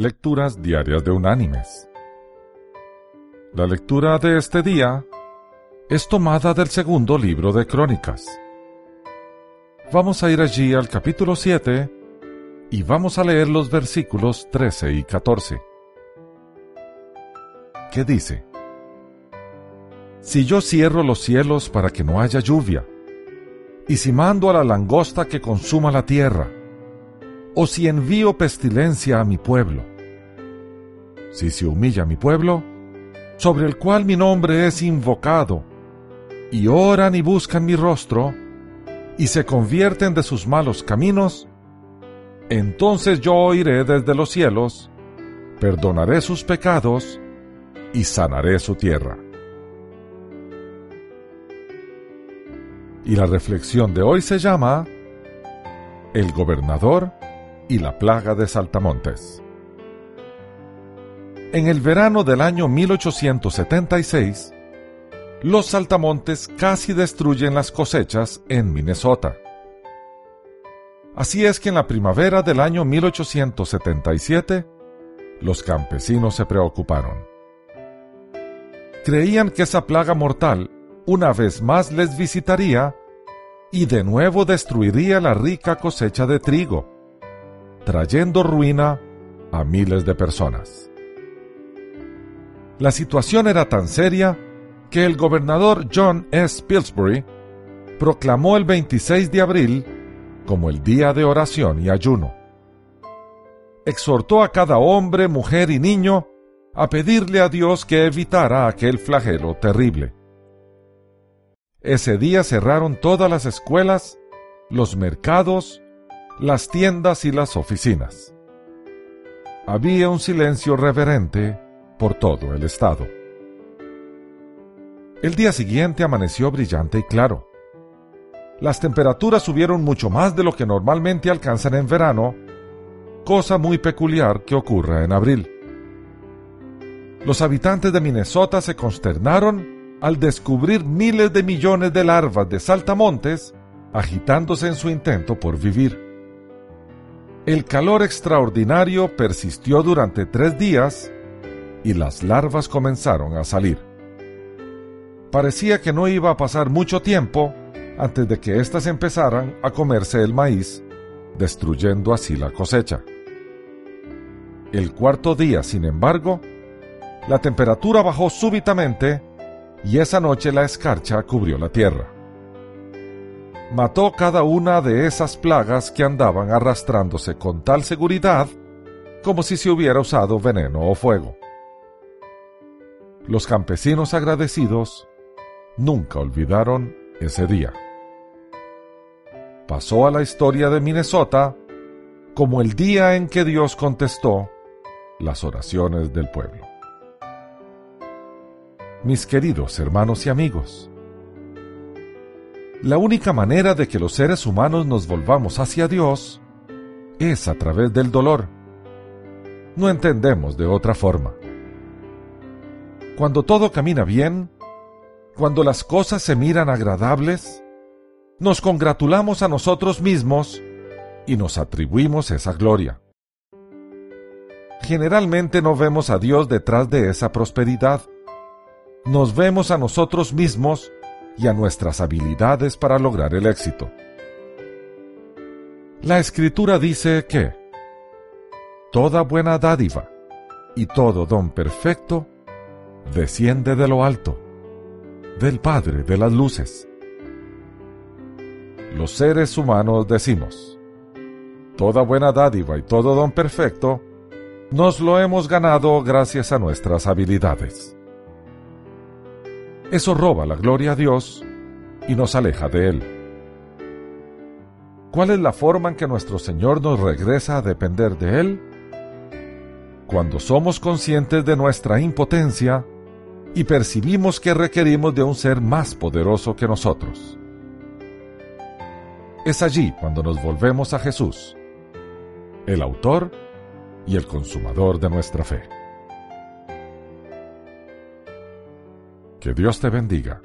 Lecturas Diarias de Unánimes. La lectura de este día es tomada del segundo libro de Crónicas. Vamos a ir allí al capítulo 7 y vamos a leer los versículos 13 y 14. ¿Qué dice? Si yo cierro los cielos para que no haya lluvia, y si mando a la langosta que consuma la tierra, o si envío pestilencia a mi pueblo. Si se humilla mi pueblo, sobre el cual mi nombre es invocado, y oran y buscan mi rostro, y se convierten de sus malos caminos, entonces yo oiré desde los cielos, perdonaré sus pecados, y sanaré su tierra. Y la reflexión de hoy se llama El gobernador y la plaga de saltamontes. En el verano del año 1876, los saltamontes casi destruyen las cosechas en Minnesota. Así es que en la primavera del año 1877, los campesinos se preocuparon. Creían que esa plaga mortal una vez más les visitaría y de nuevo destruiría la rica cosecha de trigo trayendo ruina a miles de personas. La situación era tan seria que el gobernador John S. Pillsbury proclamó el 26 de abril como el día de oración y ayuno. Exhortó a cada hombre, mujer y niño a pedirle a Dios que evitara aquel flagelo terrible. Ese día cerraron todas las escuelas, los mercados, las tiendas y las oficinas. Había un silencio reverente por todo el estado. El día siguiente amaneció brillante y claro. Las temperaturas subieron mucho más de lo que normalmente alcanzan en verano, cosa muy peculiar que ocurra en abril. Los habitantes de Minnesota se consternaron al descubrir miles de millones de larvas de saltamontes agitándose en su intento por vivir. El calor extraordinario persistió durante tres días y las larvas comenzaron a salir. Parecía que no iba a pasar mucho tiempo antes de que éstas empezaran a comerse el maíz, destruyendo así la cosecha. El cuarto día, sin embargo, la temperatura bajó súbitamente y esa noche la escarcha cubrió la tierra mató cada una de esas plagas que andaban arrastrándose con tal seguridad como si se hubiera usado veneno o fuego. Los campesinos agradecidos nunca olvidaron ese día. Pasó a la historia de Minnesota como el día en que Dios contestó las oraciones del pueblo. Mis queridos hermanos y amigos, la única manera de que los seres humanos nos volvamos hacia Dios es a través del dolor. No entendemos de otra forma. Cuando todo camina bien, cuando las cosas se miran agradables, nos congratulamos a nosotros mismos y nos atribuimos esa gloria. Generalmente no vemos a Dios detrás de esa prosperidad. Nos vemos a nosotros mismos y a nuestras habilidades para lograr el éxito. La escritura dice que toda buena dádiva y todo don perfecto desciende de lo alto, del Padre de las Luces. Los seres humanos decimos, toda buena dádiva y todo don perfecto nos lo hemos ganado gracias a nuestras habilidades. Eso roba la gloria a Dios y nos aleja de Él. ¿Cuál es la forma en que nuestro Señor nos regresa a depender de Él? Cuando somos conscientes de nuestra impotencia y percibimos que requerimos de un ser más poderoso que nosotros. Es allí cuando nos volvemos a Jesús, el autor y el consumador de nuestra fe. Que Dios te bendiga.